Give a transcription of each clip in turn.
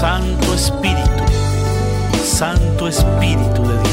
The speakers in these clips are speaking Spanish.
Santo Espíritu, Santo Espíritu de Dios.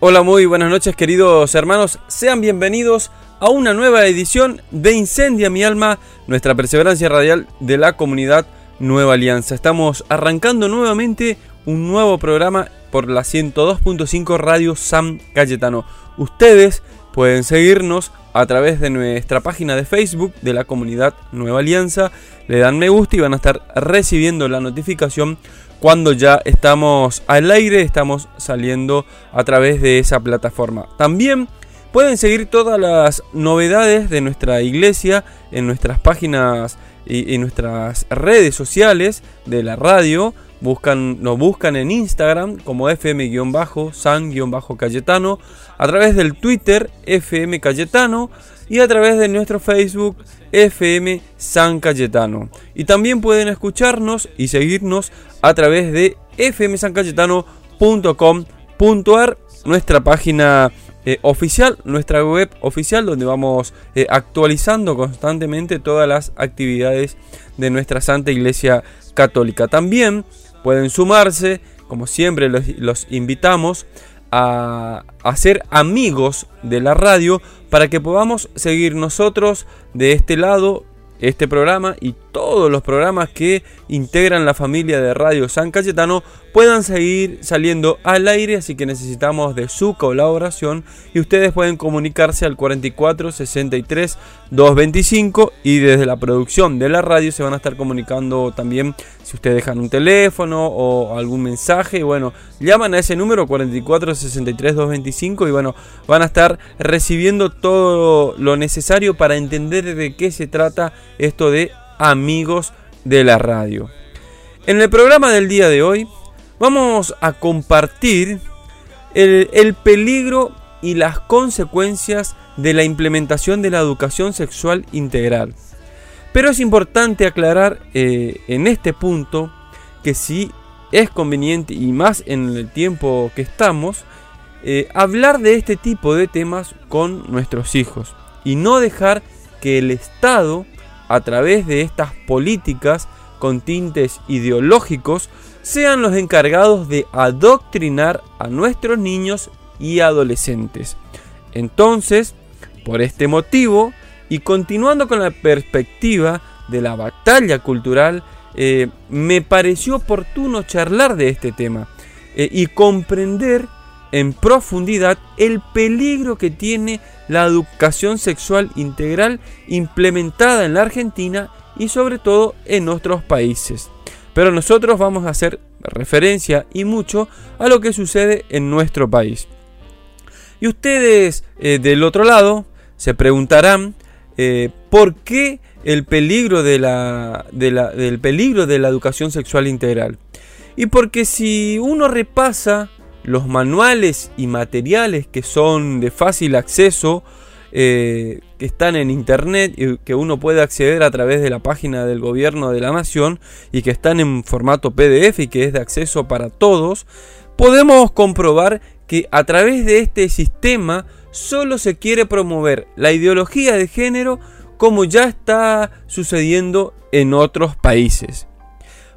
Hola, muy buenas noches queridos hermanos, sean bienvenidos a una nueva edición de Incendia mi alma, nuestra perseverancia radial de la comunidad Nueva Alianza. Estamos arrancando nuevamente un nuevo programa por la 102.5 Radio San Cayetano. Ustedes pueden seguirnos a través de nuestra página de Facebook de la comunidad Nueva Alianza, le dan me gusta y van a estar recibiendo la notificación cuando ya estamos al aire, estamos saliendo a través de esa plataforma. También pueden seguir todas las novedades de nuestra iglesia en nuestras páginas y en nuestras redes sociales de la radio. Buscan, nos buscan en Instagram como FM-San-Cayetano, a través del Twitter FM Cayetano y a través de nuestro Facebook FM San Cayetano. Y también pueden escucharnos y seguirnos a través de fmsancayetano.com.ar, nuestra página eh, oficial, nuestra web oficial, donde vamos eh, actualizando constantemente todas las actividades de nuestra Santa Iglesia Católica. También pueden sumarse, como siempre los, invitamos, a, a ser amigos de la radio para que podamos seguir nosotros de este lado este programa y todos los programas que integran la familia de Radio San Cayetano puedan seguir saliendo al aire, así que necesitamos de su colaboración y ustedes pueden comunicarse al 44 63 225 y desde la producción de la radio se van a estar comunicando también si ustedes dejan un teléfono o algún mensaje, bueno, llaman a ese número 44 63 225 y bueno, van a estar recibiendo todo lo necesario para entender de qué se trata esto de amigos de la radio. En el programa del día de hoy vamos a compartir el, el, peligro y las consecuencias de la implementación de la educación sexual integral. Pero es importante aclarar eh, en este punto que si es conveniente y más en el tiempo que estamos, eh, hablar de este tipo de temas con nuestros hijos y no dejar que el Estado a través de estas políticas con tintes ideológicos sean los encargados de adoctrinar a nuestros niños y adolescentes. Entonces, por este motivo, y continuando con la perspectiva de la batalla cultural, eh, me pareció oportuno charlar de este tema eh, y comprender en profundidad el peligro que tiene la educación sexual integral implementada en la Argentina y sobre todo en otros países. Pero nosotros vamos a hacer referencia y mucho a lo que sucede en nuestro país. Y ustedes eh, del otro lado se preguntarán eh, por qué el peligro de la, de la, del peligro de la educación sexual integral. y porque si uno repasa los manuales y materiales que son de fácil acceso, eh, que están en internet y que uno puede acceder a través de la página del gobierno de la nación y que están en formato PDF y que es de acceso para todos, podemos comprobar que a través de este sistema solo se quiere promover la ideología de género como ya está sucediendo en otros países.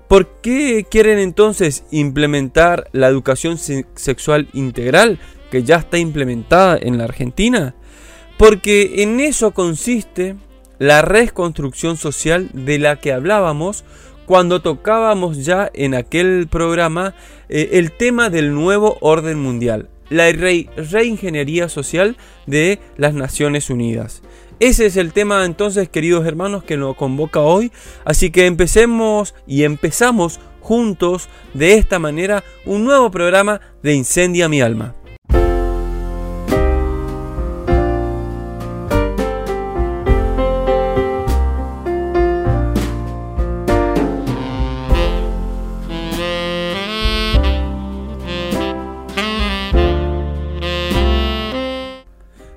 ¿Por qué quieren entonces implementar la educación sexual integral que ya está implementada en la Argentina? Porque en eso consiste la reconstrucción social de la que hablábamos cuando tocábamos ya en aquel programa eh, el tema del nuevo orden mundial, la reingeniería social de las Naciones Unidas. Ese es el tema entonces, queridos hermanos, que nos convoca hoy. Así que empecemos y empezamos juntos de esta manera un nuevo programa de Incendia mi alma.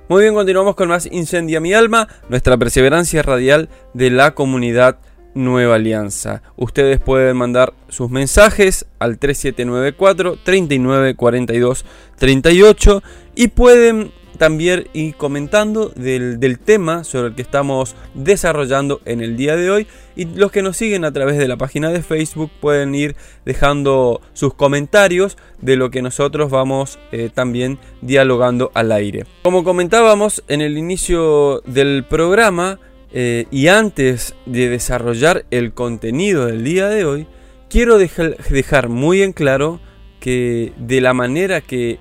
Muy bien, continuamos con más Incendia mi alma, nuestra perseverancia radial de la comunidad Nueva Alianza. Ustedes pueden mandar sus mensajes al 3794 3942 38 y pueden también ir comentando del, del, tema sobre el que estamos desarrollando en el día de hoy. Y los que nos siguen a través de la página de Facebook pueden ir dejando sus comentarios de lo que nosotros vamos eh, también dialogando al aire. Como comentábamos en el inicio del programa eh, y antes de desarrollar el contenido del día de hoy, quiero dejar muy en claro que de la manera que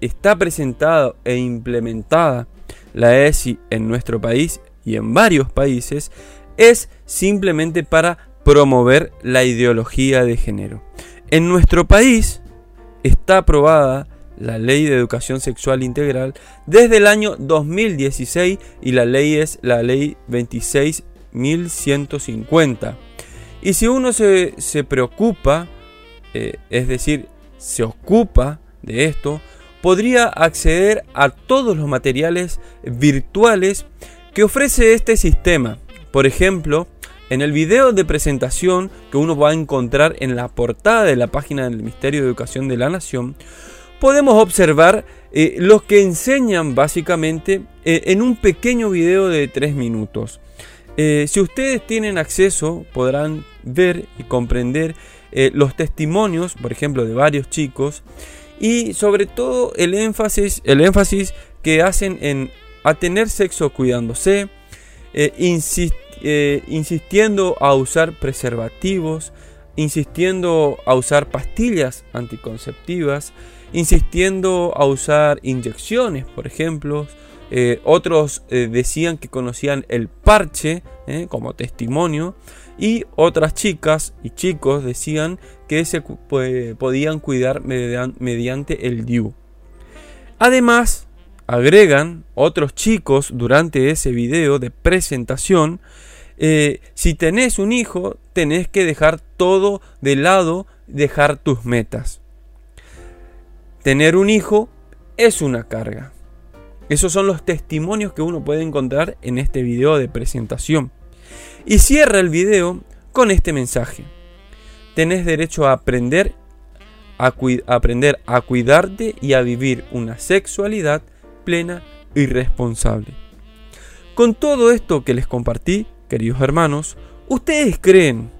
está presentada e implementada la ESI en nuestro país y en varios países es simplemente para promover la ideología de género. En nuestro país está aprobada la Ley de Educación Sexual Integral desde el año 2016 y la ley es la Ley 26.150. Y si uno se, se preocupa, eh, es decir, se ocupa de esto, podría acceder a todos los materiales virtuales que ofrece este sistema. Por ejemplo, en el video de presentación que uno va a encontrar en la portada de la página del Ministerio de Educación de la Nación, podemos observar eh, los que enseñan básicamente eh, en un pequeño video de 3 minutos. Eh, si ustedes tienen acceso, podrán ver y comprender los testimonios, por ejemplo, de varios chicos y sobre todo el énfasis, el énfasis que hacen en a tener sexo cuidándose, eh, eh, insistiendo a usar preservativos, insistiendo a usar pastillas anticonceptivas, insistiendo a usar inyecciones, por ejemplo. Eh, otros decían que conocían el parche como testimonio y otras chicas y chicos decían que se podían cuidar mediante el DIU. Además, agregan otros chicos durante ese video de presentación, eh, si tenés un hijo, tenés que dejar todo de lado, dejar tus metas. Tener un hijo es una carga. Esos son los testimonios que uno puede encontrar en este video de presentación. Y cierra el video con este mensaje. Tenés derecho a aprender a, aprender a cuidarte y a vivir una sexualidad plena y responsable. Con todo esto que les compartí, queridos hermanos, ¿ustedes creen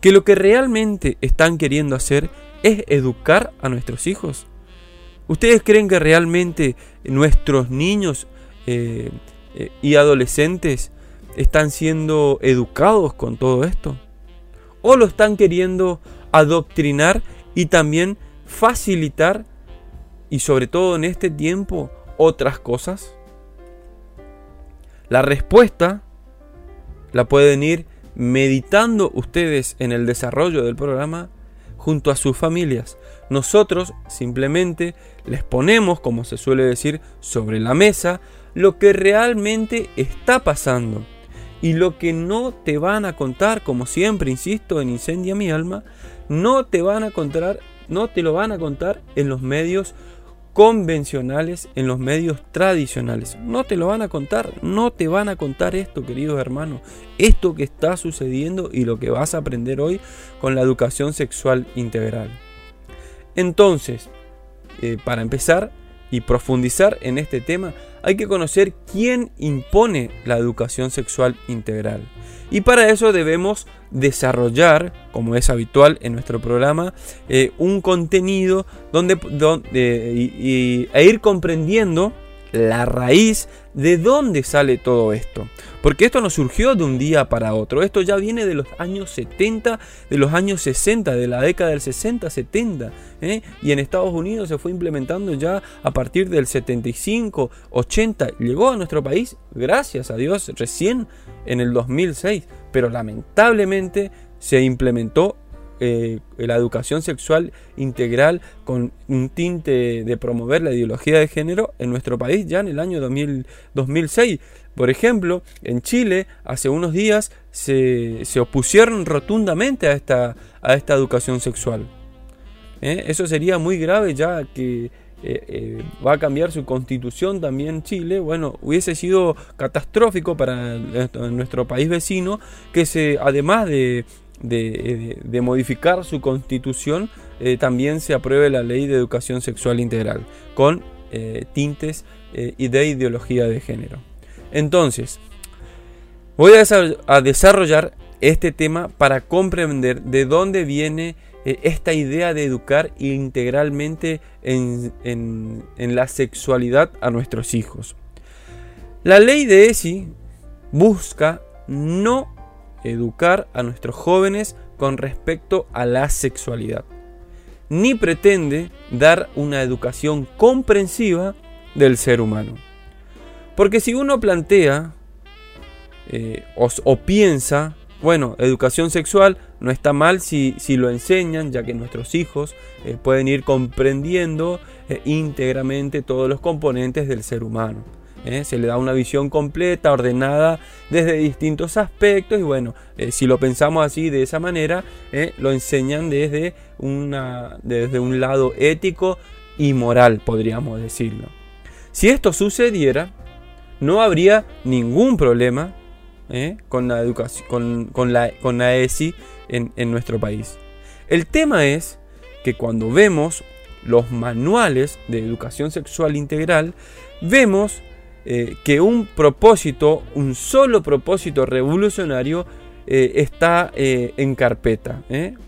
que lo que realmente están queriendo hacer es educar a nuestros hijos? ¿Ustedes creen que realmente nuestros niños eh, eh, y adolescentes están siendo educados con todo esto? ¿O lo están queriendo adoctrinar y también facilitar y sobre todo en este tiempo otras cosas? La respuesta la pueden ir meditando ustedes en el desarrollo del programa junto a sus familias. Nosotros simplemente les ponemos, como se suele decir, sobre la mesa lo que realmente está pasando. Y lo que no te van a contar, como siempre insisto en Incendia mi alma, no te van a contar, no te lo van a contar en los medios convencionales, en los medios tradicionales. No te lo van a contar, no te van a contar esto, queridos hermanos. Esto que está sucediendo y lo que vas a aprender hoy con la educación sexual integral. Entonces, eh, para empezar y profundizar en este tema, hay que conocer quién impone la educación sexual integral. Y para eso debemos desarrollar, como es habitual en nuestro programa, eh, un contenido donde, y, e ir comprendiendo la raíz de dónde sale todo esto. Porque esto no surgió de un día para otro, esto ya viene de los años 70, de los años 60, de la década del 60, 70. ¿eh? Y en Estados Unidos se fue implementando ya a partir del 75, 80. Llegó a nuestro país, gracias a Dios, recién en el 2006. Pero lamentablemente se implementó eh, la educación sexual integral con un tinte de promover la ideología de género en nuestro país ya en el año 2006. Por ejemplo, en Chile hace unos días se, opusieron rotundamente a esta, a esta educación sexual. ¿Eh? Eso sería muy grave ya que eh, va a cambiar su constitución también Chile, bueno, hubiese sido catastrófico para nuestro país vecino que se, además de, de, modificar su constitución, eh, también se apruebe la ley de educación sexual integral, con eh, tintes eh, y de ideología de género. Entonces, voy a, desarrollar este tema para comprender de dónde viene esta idea de educar integralmente en, en la sexualidad a nuestros hijos. La ley de ESI busca no educar a nuestros jóvenes con respecto a la sexualidad, ni pretende dar una educación comprensiva del ser humano. Porque si uno plantea eh, o, piensa, bueno, educación sexual no está mal si, lo enseñan, ya que nuestros hijos eh, pueden ir comprendiendo eh, íntegramente todos los componentes del ser humano. ¿Eh? se le da una visión completa, ordenada desde distintos aspectos y bueno, eh, si lo pensamos así de esa manera, ¿eh? lo enseñan desde, una, desde un lado ético y moral, podríamos decirlo. Si esto sucediera, no habría ningún problema con la educación, con, la, con la ESI en, en nuestro país. El tema es que cuando vemos los manuales de educación sexual integral, vemos eh, que un propósito, un solo propósito revolucionario eh, está eh, en carpeta.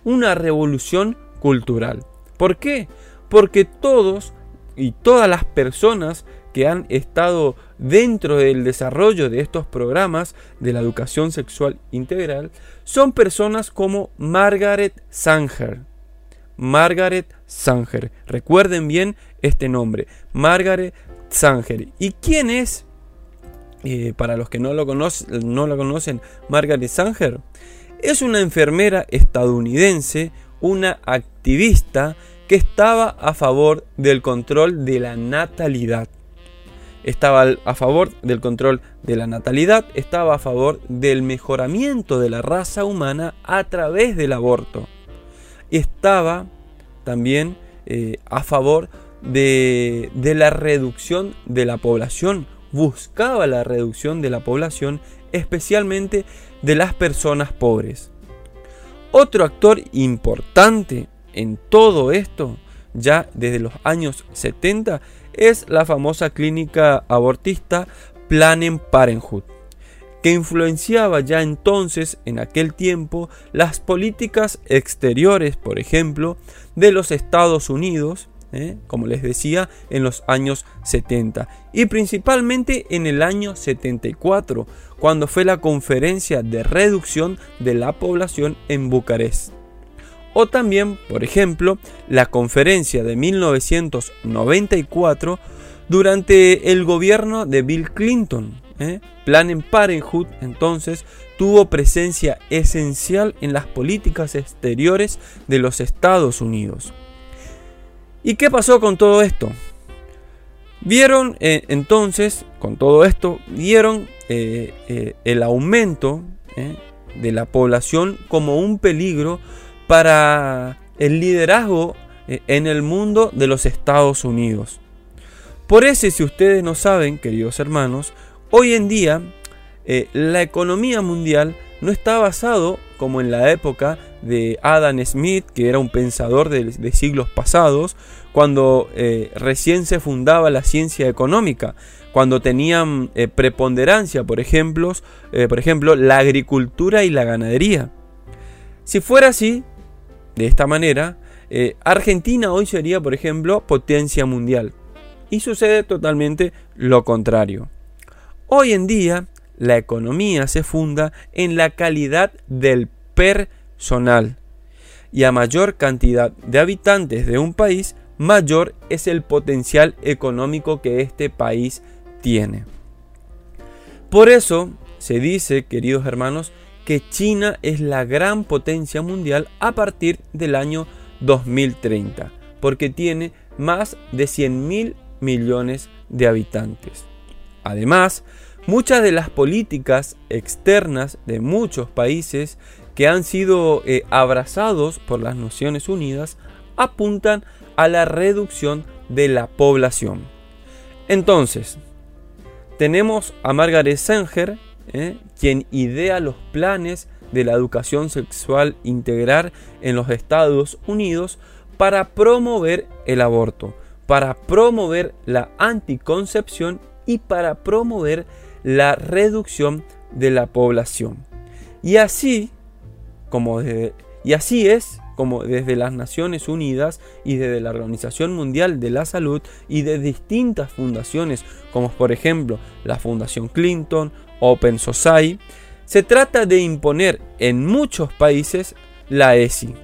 Una revolución cultural. ¿Por qué? Porque todos y todas las personas que han estado dentro del desarrollo de estos programas de la educación sexual integral son personas como Margaret Sanger. Margaret Sanger. Recuerden bien este nombre. Margaret Sanger. ¿Y quién es? Eh, para los que no lo, conocen, no lo conocen, Margaret Sanger es una enfermera estadounidense, una activista que estaba a favor del control de la natalidad. Estaba a favor del control de la natalidad, estaba a favor del mejoramiento de la raza humana a través del aborto. Estaba también eh, a favor de, la reducción de la población, buscaba la reducción de la población, especialmente de las personas pobres. Otro actor importante en todo esto, ya desde los años 70, es la famosa clínica abortista Planned Parenthood, que influenciaba ya entonces, en aquel tiempo, las políticas exteriores, por ejemplo, de los Estados Unidos ¿eh? como les decía, en los años 70 y principalmente en el año 74, cuando fue la conferencia de reducción de la población en Bucarest. O también, por ejemplo, la conferencia de 1994 durante el gobierno de Bill Clinton. ¿eh? Planned Parenthood entonces tuvo presencia esencial en las políticas exteriores de los Estados Unidos. ¿Y qué pasó con todo esto? Vieron eh, entonces, con todo esto, vieron eh, eh, el aumento de la población como un peligro para el liderazgo en el mundo de los Estados Unidos. Por eso, si ustedes no saben, queridos hermanos, hoy en día la economía mundial no está basado como en la época de Adam Smith, que era un pensador de, siglos pasados, cuando eh, recién se fundaba la ciencia económica, cuando tenían eh, preponderancia, por ejemplo, por ejemplo, la agricultura y la ganadería. Si fuera así, de esta manera, Argentina hoy sería, por ejemplo, potencia mundial. Y sucede totalmente lo contrario. Hoy en día, la economía se funda en la calidad del personal. Y a mayor cantidad de habitantes de un país, mayor es el potencial económico que este país tiene. Por eso se dice, queridos hermanos, que China es la gran potencia mundial a partir del año 2030, porque tiene más de 100 mil millones de habitantes. Además, Muchas de las políticas externas de muchos países que han sido eh, abrazados por las Naciones Unidas apuntan a la reducción de la población. Entonces, tenemos a Margaret Sanger, eh, quien idea los planes de la educación sexual integral en los Estados Unidos para promover el aborto, para promover la anticoncepción y para promover la reducción de la población. Y así, como y así es como desde las Naciones Unidas y desde la Organización Mundial de la Salud y de distintas fundaciones, como por ejemplo la Fundación Clinton, Open Society, se trata de imponer en muchos países la ESI.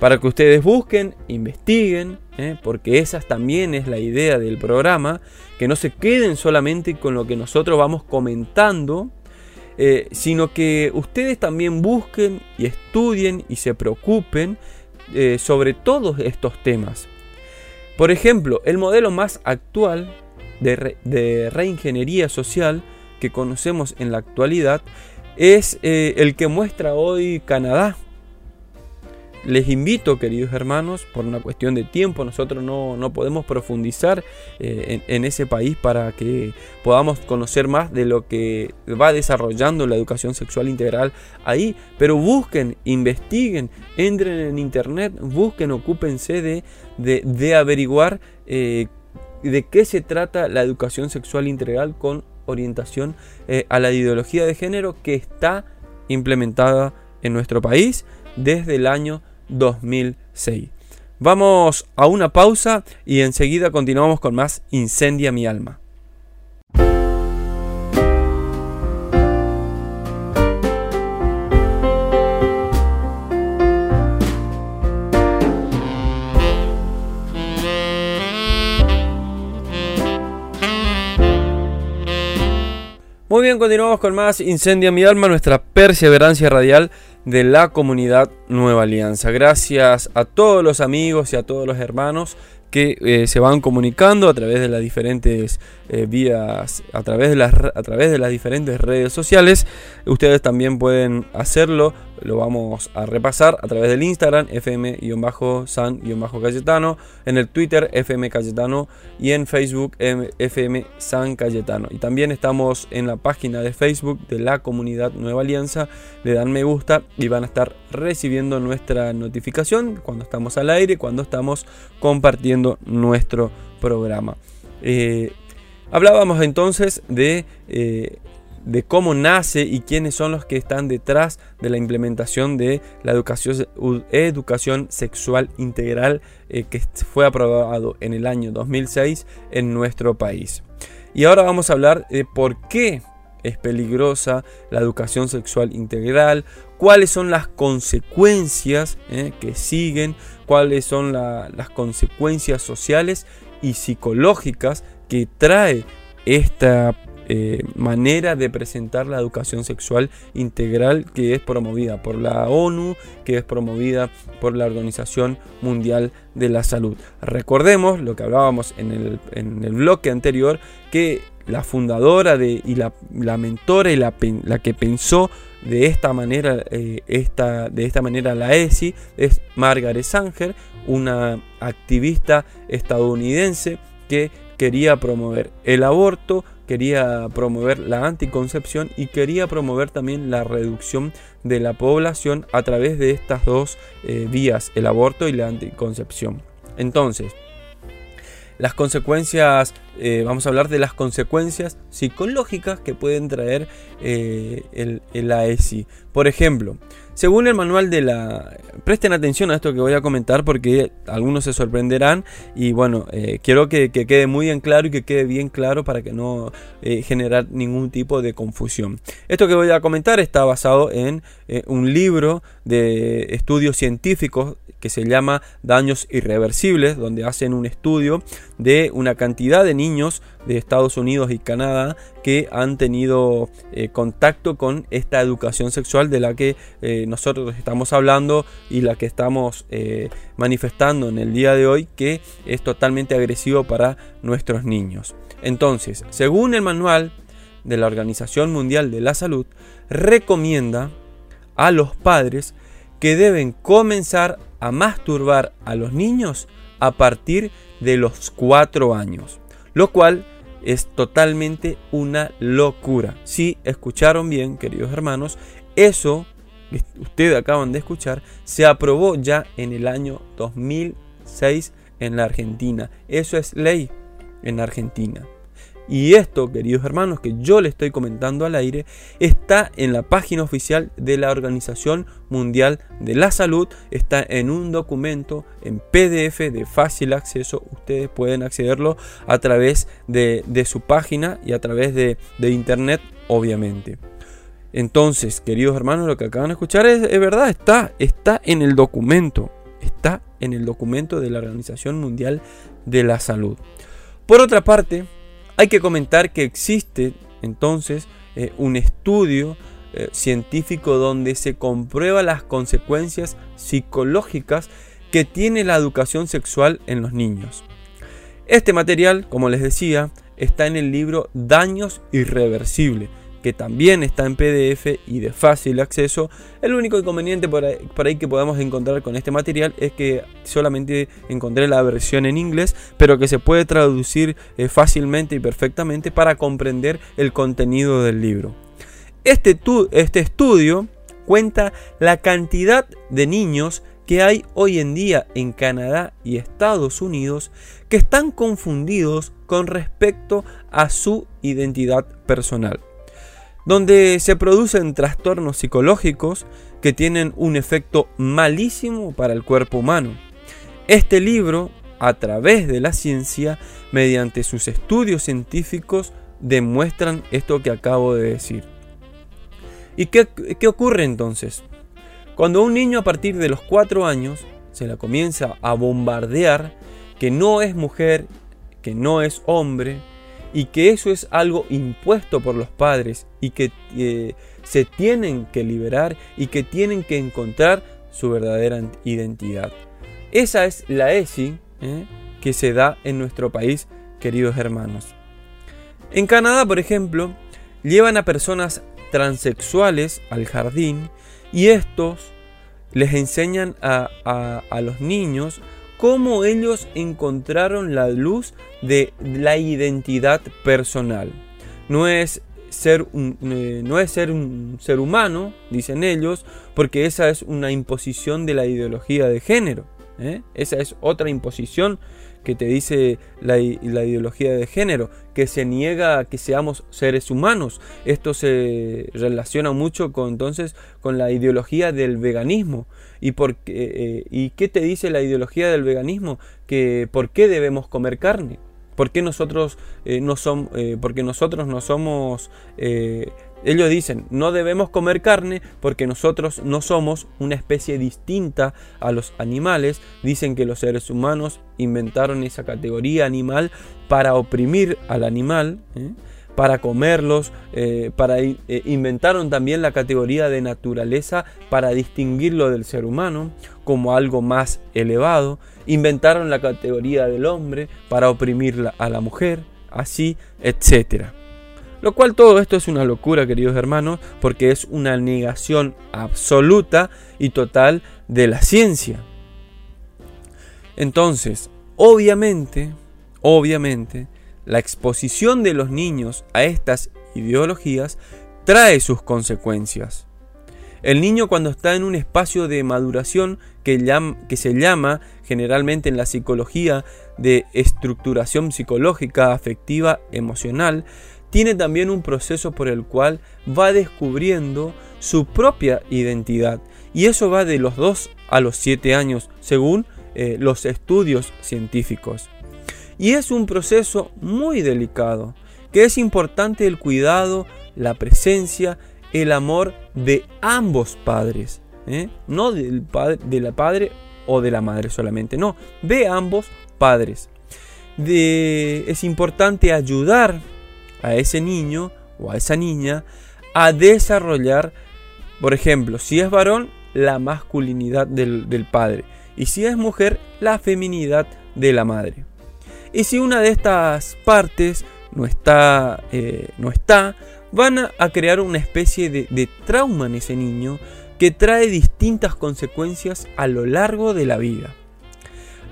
Para que ustedes busquen, investiguen, ¿eh? porque esa también es la idea del programa, que no se queden solamente con lo que nosotros vamos comentando, eh, sino que ustedes también busquen y estudien y se preocupen eh, sobre todos estos temas. Por ejemplo, el modelo más actual de, reingeniería social que conocemos en la actualidad es el que muestra hoy Canadá les invito, queridos hermanos, por una cuestión de tiempo, nosotros no, podemos profundizar eh, en, ese país para que podamos conocer más de lo que va desarrollando la educación sexual integral ahí, pero busquen, investiguen, entren en internet, busquen, ocúpense de, de, averiguar eh, de qué se trata la educación sexual integral con orientación eh, a la ideología de género que está implementada en nuestro país desde el año 2006. Vamos a una pausa y enseguida continuamos con más Incendia mi alma. Muy bien, continuamos con más Incendia mi alma, nuestra perseverancia radial de la comunidad Nueva Alianza. Gracias a todos los amigos y a todos los hermanos que eh, se van comunicando a través de las diferentes eh, vías, a través de, las, a través de las diferentes redes sociales. Ustedes también pueden hacerlo, lo vamos a repasar a través del Instagram, fm-san-cayetano, en el Twitter, fm cayetano y en Facebook, fm san cayetano. Y también estamos en la página de Facebook de la comunidad Nueva Alianza, le dan me gusta y van a estar recibiendo nuestra notificación cuando estamos al aire, cuando estamos compartiendo nuestro programa. Eh, hablábamos entonces de, eh, de, cómo nace y quiénes son los que están detrás de la implementación de la educación, educación sexual integral eh, que fue aprobado en el año 2006 en nuestro país. Y ahora vamos a hablar de por qué es peligrosa la educación sexual integral, cuáles son las consecuencias eh, que siguen, cuáles son las consecuencias sociales y psicológicas que trae esta eh, manera de presentar la educación sexual integral que es promovida por la ONU, que es promovida por la Organización Mundial de la Salud. Recordemos lo que hablábamos en el, en el bloque anterior, que la fundadora de, y la, la mentora y la, que pensó de esta manera, eh, esta, de esta manera la ESI es Margaret Sanger, una activista estadounidense que quería promover el aborto, quería promover la anticoncepción y quería promover también la reducción de la población a través de estas dos eh, vías, el aborto y la anticoncepción. Entonces, las consecuencias, eh, vamos a hablar de las consecuencias psicológicas que pueden traer eh, el, el AESI. Por ejemplo, según el manual de la... Presten atención a esto que voy a comentar porque algunos se sorprenderán y bueno, eh, quiero que, que quede muy en claro y que quede bien claro para que no eh, generar ningún tipo de confusión. Esto que voy a comentar está basado en eh, un libro de estudios científicos que se llama Daños Irreversibles, donde hacen un estudio de una cantidad de niños de Estados Unidos y Canadá que han tenido eh, contacto con esta educación sexual de la que eh, nosotros estamos hablando y la que estamos eh, manifestando en el día de hoy, que es totalmente agresivo para nuestros niños. Entonces, según el manual de la Organización Mundial de la Salud, recomienda a los padres que deben comenzar a masturbar a los niños a partir de los 4 años, lo cual es totalmente una locura. Si escucharon bien, queridos hermanos, eso que ustedes acaban de escuchar se aprobó ya en el año 2006 en la Argentina. Eso es ley en Argentina. Y esto, queridos hermanos, que yo le estoy comentando al aire, está en la página oficial de la Organización Mundial de la Salud. Está en un documento en PDF de fácil acceso. Ustedes pueden accederlo a través de, su página y a través de, de internet, obviamente. Entonces, queridos hermanos, lo que acaban de escuchar es, es verdad, está, está en el documento. Está en el documento de la Organización Mundial de la Salud. Por otra parte, hay que comentar que existe entonces eh, un estudio eh, científico donde se comprueba las consecuencias psicológicas que tiene la educación sexual en los niños. Este material, como les decía, está en el libro Daños Irreversibles, que también está en PDF y de fácil acceso. El único inconveniente por ahí, que podemos encontrar con este material es que solamente encontré la versión en inglés, pero que se puede traducir eh, fácilmente y perfectamente para comprender el contenido del libro. Este, este estudio cuenta la cantidad de niños que hay hoy en día en Canadá y Estados Unidos que están confundidos con respecto a su identidad personal donde se producen trastornos psicológicos que tienen un efecto malísimo para el cuerpo humano. Este libro, a través de la ciencia, mediante sus estudios científicos, demuestran esto que acabo de decir. ¿Y qué, qué ocurre entonces? Cuando un niño a partir de los 4 años se la comienza a bombardear que no es mujer, que no es hombre, y que eso es algo impuesto por los padres y que eh, se tienen que liberar y que tienen que encontrar su verdadera identidad. Esa es la ESI ¿eh? que se da en nuestro país, queridos hermanos. En Canadá, por ejemplo, llevan a personas transexuales al jardín y estos les enseñan a, a, a los niños cómo ellos encontraron la luz de la identidad personal. No es ser un, eh, no es ser un ser humano, dicen ellos, porque esa es una imposición de la ideología de género. ¿eh? Esa es otra imposición que te dice la, la, ideología de género, que se niega a que seamos seres humanos. Esto se relaciona mucho con entonces con la ideología del veganismo. ¿Y, por qué, eh, ¿Y qué te dice la ideología del veganismo? Que por qué debemos comer carne. ¿Por qué nosotros, eh, no, som, eh, porque nosotros no somos... Ellos dicen, no debemos comer carne porque nosotros no somos una especie distinta a los animales. Dicen que los seres humanos inventaron esa categoría animal para oprimir al animal. Para comerlos, eh, para eh, inventaron también la categoría de naturaleza para distinguirlo del ser humano como algo más elevado, inventaron la categoría del hombre para oprimir a la mujer, así, etcétera. Lo cual todo esto es una locura, queridos hermanos, porque es una negación absoluta y total de la ciencia. Entonces, obviamente, obviamente, la exposición de los niños a estas ideologías trae sus consecuencias. El niño cuando está en un espacio de maduración que, que, se llama generalmente en la psicología de estructuración psicológica, afectiva, emocional, tiene también un proceso por el cual va descubriendo su propia identidad. Y eso va de los 2 a los 7 años, según eh, los estudios científicos. Y es un proceso muy delicado, que es importante el cuidado, la presencia, el amor de ambos padres. ¿eh? No del padre, de la padre o de la madre solamente, no, de ambos padres. es importante ayudar a ese niño o a esa niña a desarrollar, por ejemplo, si es varón, la masculinidad del, padre y si es mujer, la feminidad de la madre. Y si una de estas partes no está, eh, no está van a, crear una especie de, trauma en ese niño que trae distintas consecuencias a lo largo de la vida.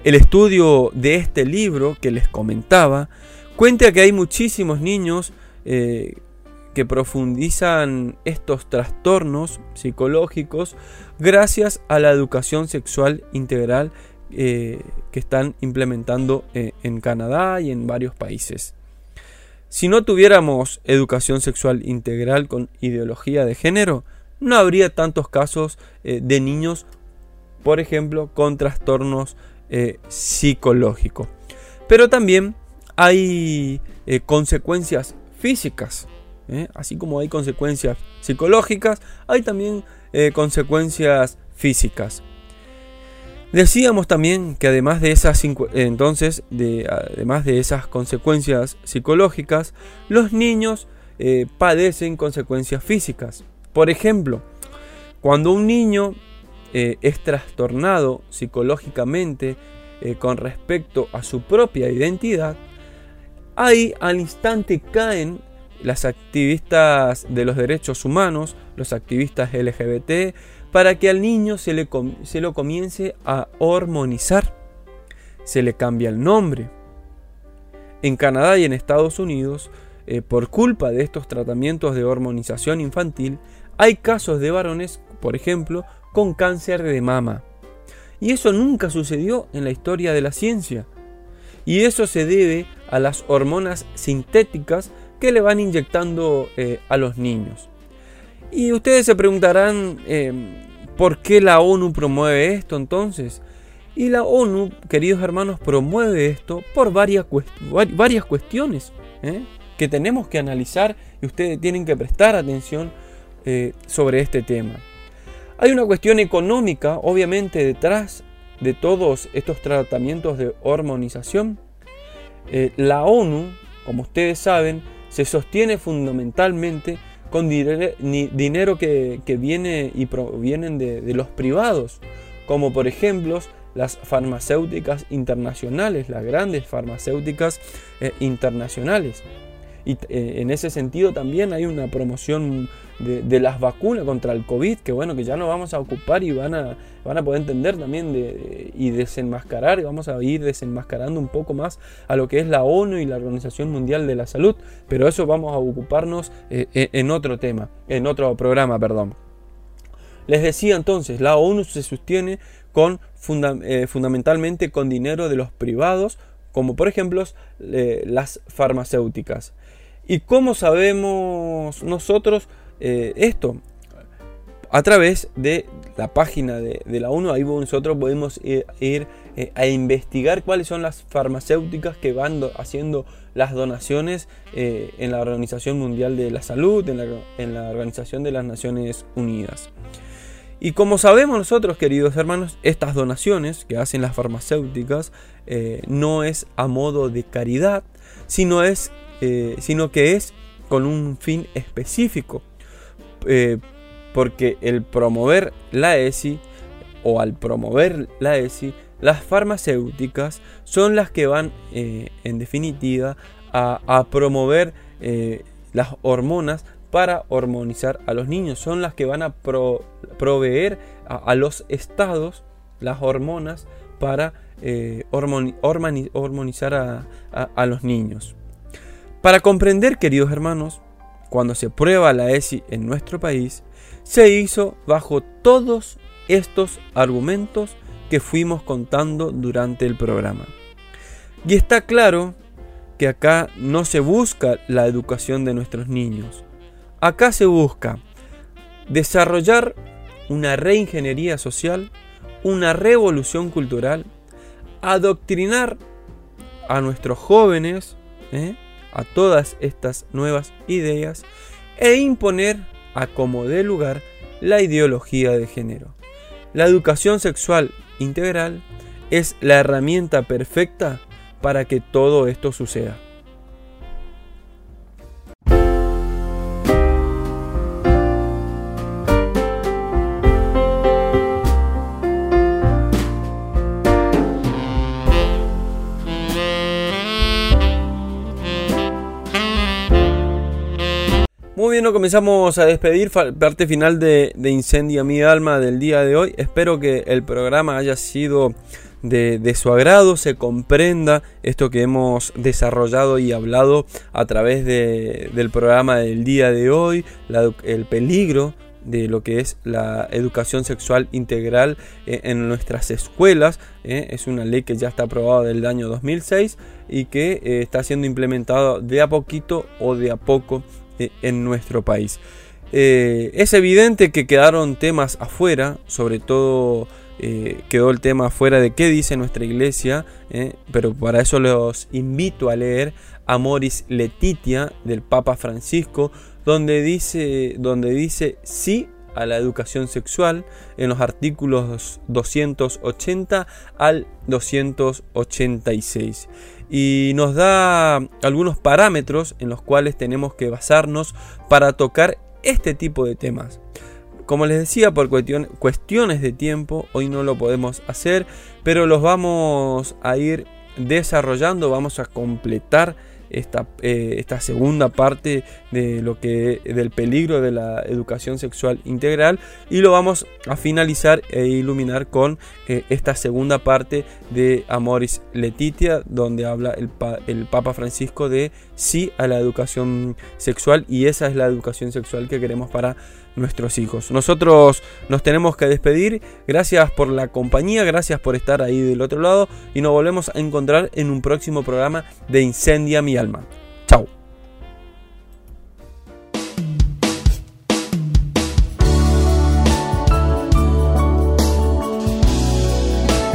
El estudio de este libro que les comentaba cuenta que hay muchísimos niños eh, que profundizan estos trastornos psicológicos gracias a la educación sexual integral eh, que están implementando eh, en Canadá y en varios países. Si no tuviéramos educación sexual integral con ideología de género, no habría tantos casos de niños, por ejemplo, con trastornos psicológicos. Pero también hay eh, consecuencias físicas. ¿eh? Así como hay consecuencias psicológicas, hay también eh, consecuencias físicas. Decíamos también que además de esas entonces, de, además de esas consecuencias psicológicas, los niños padecen consecuencias físicas. Por ejemplo, cuando un niño es trastornado psicológicamente con respecto a su propia identidad, Ahí al instante caen las activistas de los derechos humanos, los activistas LGBT, para que al niño se, le se lo comience a hormonizar. Se le cambia el nombre. En Canadá y en Estados Unidos, eh, por culpa de estos tratamientos de hormonización infantil, hay casos de varones, por ejemplo, con cáncer de mama. Y eso nunca sucedió en la historia de la ciencia. Y eso se debe a las hormonas sintéticas que le van inyectando eh, a los niños. Y ustedes se preguntarán em, por qué la ONU promueve esto entonces. Y la ONU, queridos hermanos, promueve esto por varias, varias cuestiones ¿eh? que tenemos que analizar y ustedes tienen que prestar atención eh, sobre este tema. Hay una cuestión económica, obviamente, detrás de todos estos tratamientos de hormonización, eh, la ONU, como ustedes saben, se sostiene fundamentalmente con dinero que, viene y provienen de, los privados, como por ejemplo las farmacéuticas internacionales, las grandes farmacéuticas eh, internacionales. Y eh, en ese sentido también hay una promoción de, las vacunas contra el COVID, que bueno, que ya nos vamos a ocupar y van a, van a poder entender también de, y desenmascarar, y vamos a ir desenmascarando un poco más a lo que es la ONU y la Organización Mundial de la Salud, pero eso vamos a ocuparnos eh, eh, en otro tema, en otro programa, perdón. Les decía entonces, la ONU se sostiene con fundamentalmente con dinero de los privados, como por ejemplo las farmacéuticas. ¿Y cómo sabemos nosotros eh, esto? A través de la página de, la ONU, ahí nosotros podemos ir, eh, a investigar cuáles son las farmacéuticas que van haciendo las donaciones eh, en la Organización Mundial de la Salud, en la, Organización de las Naciones Unidas. Y como sabemos nosotros, queridos hermanos, estas donaciones que hacen las farmacéuticas no es a modo de caridad, sino es eh, sino que es con un fin específico. Eh, porque el promover la ESI o al promover la ESI, las farmacéuticas son las que van eh, en definitiva a, promover las hormonas para hormonizar a los niños. Son las que van a pro- proveer a, los estados las hormonas para hormoni- hormoni- hormonizar a los niños. Para comprender, queridos hermanos, cuando se prueba la ESI en nuestro país, se hizo bajo todos estos argumentos que fuimos contando durante el programa. Y está claro que acá no se busca la educación de nuestros niños. Acá se busca desarrollar una reingeniería social, una revolución cultural, adoctrinar a nuestros jóvenes, ¿eh? A todas estas nuevas ideas e imponer a como dé lugar la ideología de género. La educación sexual integral es la herramienta perfecta para que todo esto suceda. Nos comenzamos a despedir, parte final de, de Incendia mi alma del día de hoy. Espero que el programa haya sido de, su agrado, se comprenda esto que hemos desarrollado y hablado a través de- del programa del día de hoy, el peligro de lo que es la educación sexual integral eh, en nuestras escuelas. eh, Es una ley que ya está aprobada del año 2006 y que eh, está siendo implementada de a poquito o de a poco en nuestro país. Eh, es evidente que quedaron temas afuera, sobre todo eh, quedó el tema afuera de qué dice nuestra iglesia, eh, pero para eso los invito a leer Amoris Letitia del Papa Francisco, donde dice, donde dice sí a la educación sexual en los artículos 280 al 286 y nos da algunos parámetros en los cuales tenemos que basarnos para tocar este tipo de temas. Como les decía, por cuestiones de tiempo, hoy no lo podemos hacer, pero los vamos a ir desarrollando, vamos a completar esta, eh, esta segunda parte de lo que del peligro de la educación sexual integral. Y lo vamos a finalizar e iluminar con eh, esta segunda parte de Amoris Letitia donde habla el, el Papa Francisco de sí a la educación sexual y esa es la educación sexual que queremos para nuestros hijos. Nosotros nos tenemos que despedir. Gracias por la compañía, gracias por estar ahí del otro lado y nos volvemos a encontrar en un próximo programa de Incendia mi alma. Chao.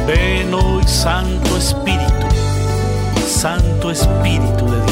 Ven hoy, Santo Espíritu, Santo Espíritu de Dios.